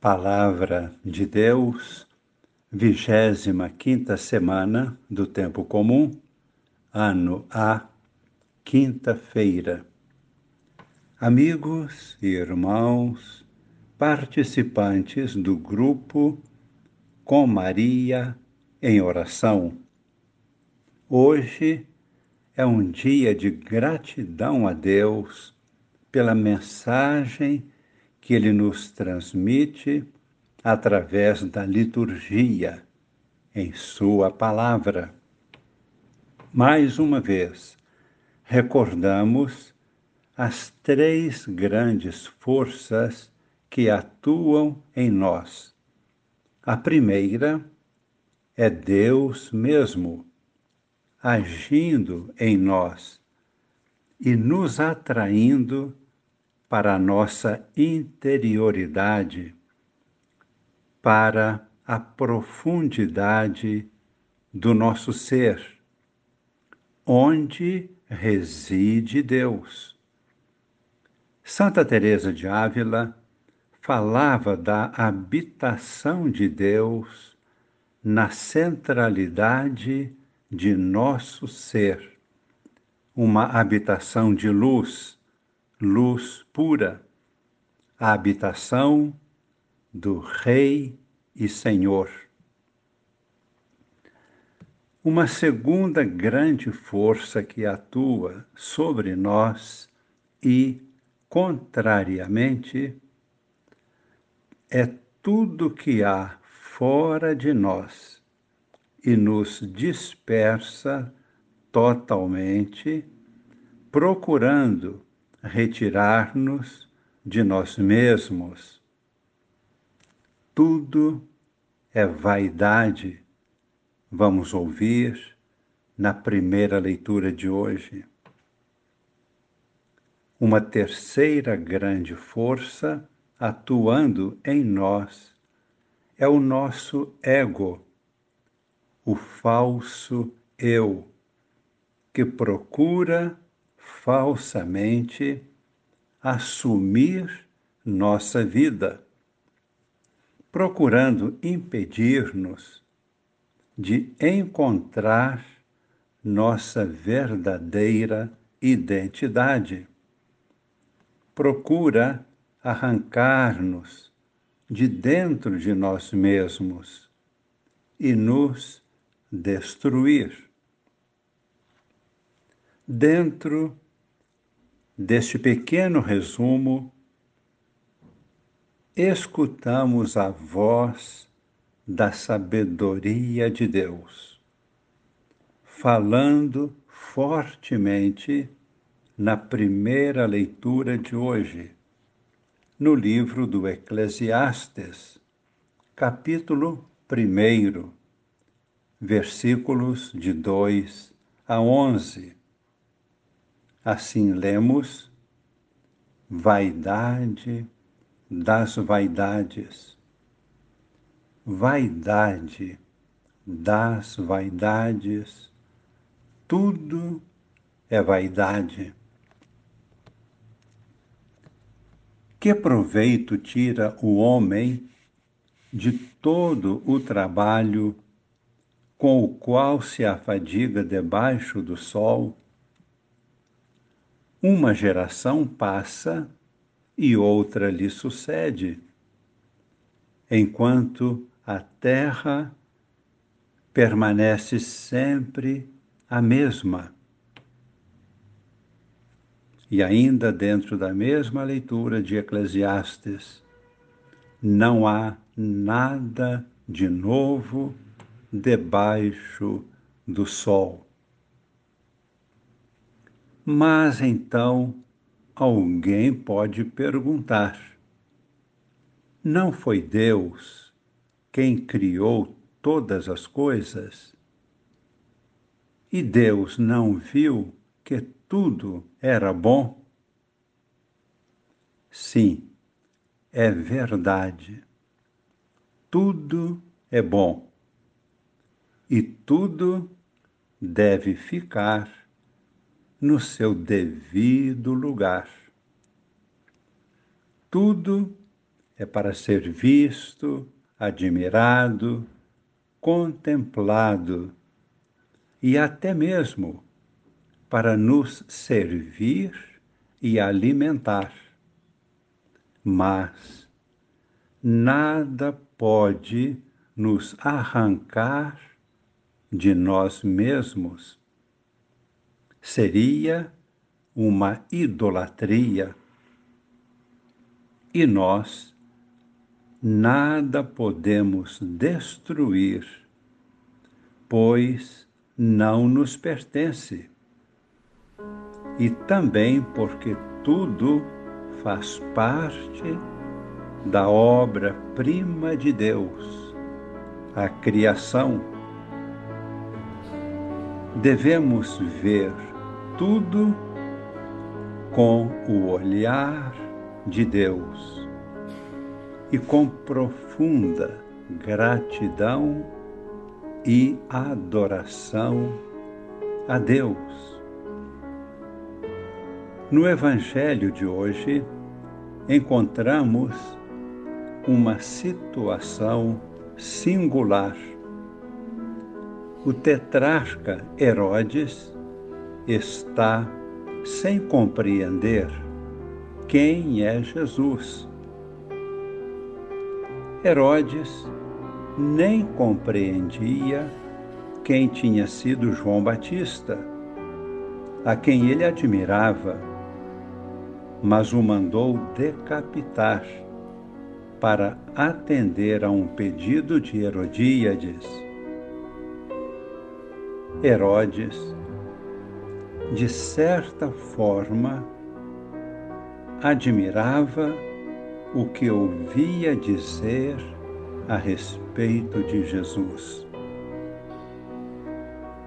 Palavra de Deus, vigésima quinta semana do Tempo Comum, ano A, quinta-feira. Amigos e irmãos, participantes do grupo Com Maria em Oração. Hoje é um dia de gratidão a Deus pela mensagem que ele nos transmite através da liturgia, em Sua palavra. Mais uma vez, recordamos as três grandes forças que atuam em nós. A primeira é Deus mesmo, agindo em nós e nos atraindo para a nossa interioridade, para a profundidade do nosso ser, onde reside Deus. Santa Teresa de Ávila falava da habitação de Deus na centralidade de nosso ser, uma habitação de luz luz pura, a habitação do Rei e Senhor. Uma segunda grande força que atua sobre nós e, contrariamente, é tudo que há fora de nós e nos dispersa totalmente, procurando retirar-nos de nós mesmos. Tudo é vaidade, vamos ouvir na primeira leitura de hoje. Uma terceira grande força atuando em nós é o nosso ego, o falso eu, que procura falsamente assumir nossa vida, procurando impedir-nos de encontrar nossa verdadeira identidade. Procura arrancar-nos de dentro de nós mesmos e nos destruir. Dentro deste pequeno resumo, escutamos a voz da sabedoria de Deus, falando fortemente na primeira leitura de hoje, no livro do Eclesiastes, capítulo 1, versículos de 2 a 11 Assim lemos: vaidade das vaidades, vaidade das vaidades, tudo é vaidade. Que proveito tira o homem de todo o trabalho com o qual se afadiga debaixo do sol? Uma geração passa e outra lhe sucede, enquanto a terra permanece sempre a mesma. E ainda dentro da mesma leitura de Eclesiastes, não há nada de novo debaixo do sol. Mas então alguém pode perguntar: não foi Deus quem criou todas as coisas? E Deus não viu que tudo era bom? Sim, é verdade. Tudo é bom. E tudo deve ficar no seu devido lugar. Tudo é para ser visto, admirado, contemplado e até mesmo para nos servir e alimentar. Mas nada pode nos arrancar de nós mesmos. Seria uma idolatria. E nós nada podemos destruir, pois não nos pertence. E também porque tudo faz parte da obra-prima de Deus, a criação. Devemos ver tudo com o olhar de Deus e com profunda gratidão e adoração a Deus. No Evangelho de hoje, encontramos uma situação singular. O tetrarca Herodes está sem compreender quem é Jesus. Herodes nem compreendia quem tinha sido João Batista, a quem ele admirava, mas o mandou decapitar para atender a um pedido de Herodíades. Herodes, de certa forma, admirava o que ouvia dizer a respeito de Jesus.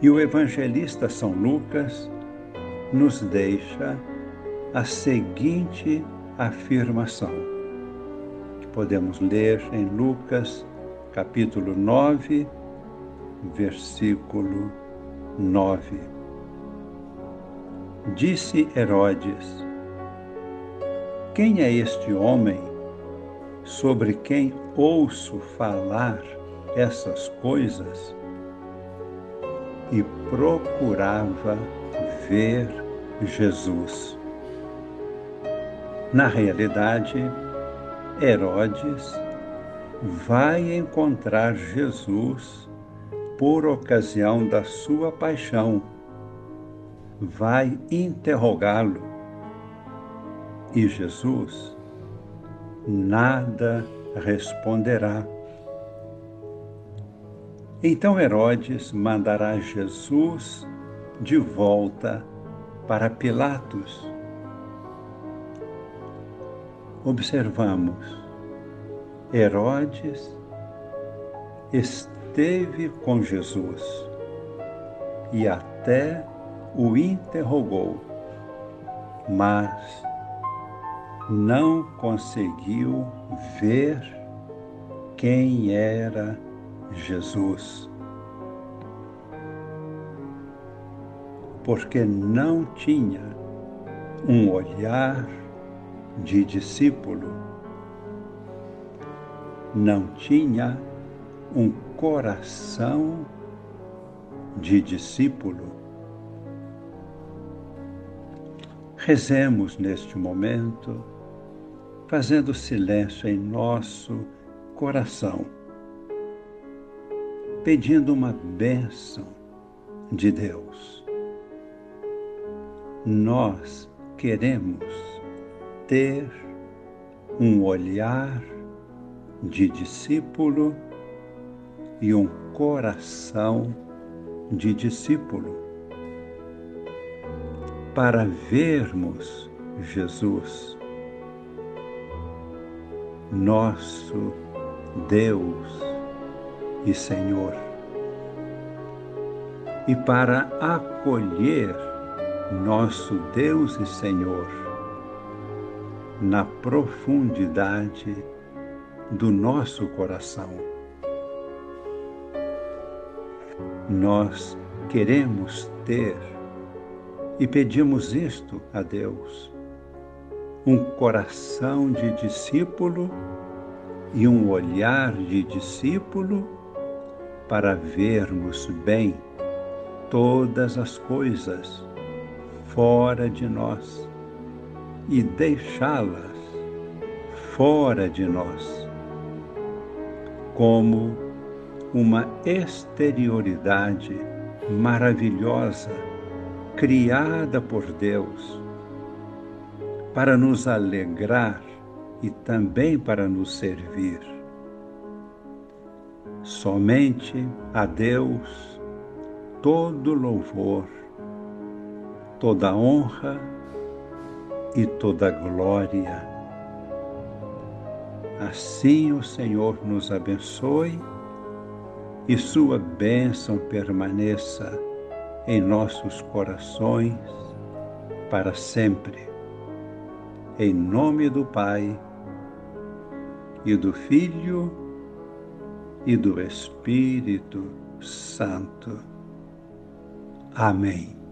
E o evangelista São Lucas nos deixa a seguinte afirmação, que podemos ler em Lucas, capítulo 9, versículo 9. Disse Herodes: Quem é este homem sobre quem ouço falar essas coisas? E procurava ver Jesus. Na realidade, Herodes vai encontrar Jesus por ocasião da sua paixão, vai interrogá-lo. E Jesus nada responderá. Então Herodes mandará Jesus de volta para Pilatos observamos, Herodes esteve com Jesus e até o interrogou, mas não conseguiu ver quem era Jesus. Porque não tinha um olhar de discípulo. Não tinha um coração de discípulo. Rezemos neste momento, fazendo silêncio em nosso coração, pedindo uma bênção de Deus. Nós queremos ter um olhar de discípulo e um coração de discípulo. Para vermos Jesus, nosso Deus e Senhor, e para acolher nosso Deus e Senhor na profundidade do nosso coração. Nós queremos ter e pedimos isto a Deus: um coração de discípulo e um olhar de discípulo para vermos bem todas as coisas fora de nós e deixá-las fora de nós, como uma exterioridade maravilhosa criada por Deus para nos alegrar e também para nos servir. Somente a Deus todo louvor, toda honra e toda glória. Assim o Senhor nos abençoe e sua bênção permaneça em nossos corações para sempre. Em nome do Pai e do Filho e do Espírito Santo. Amém.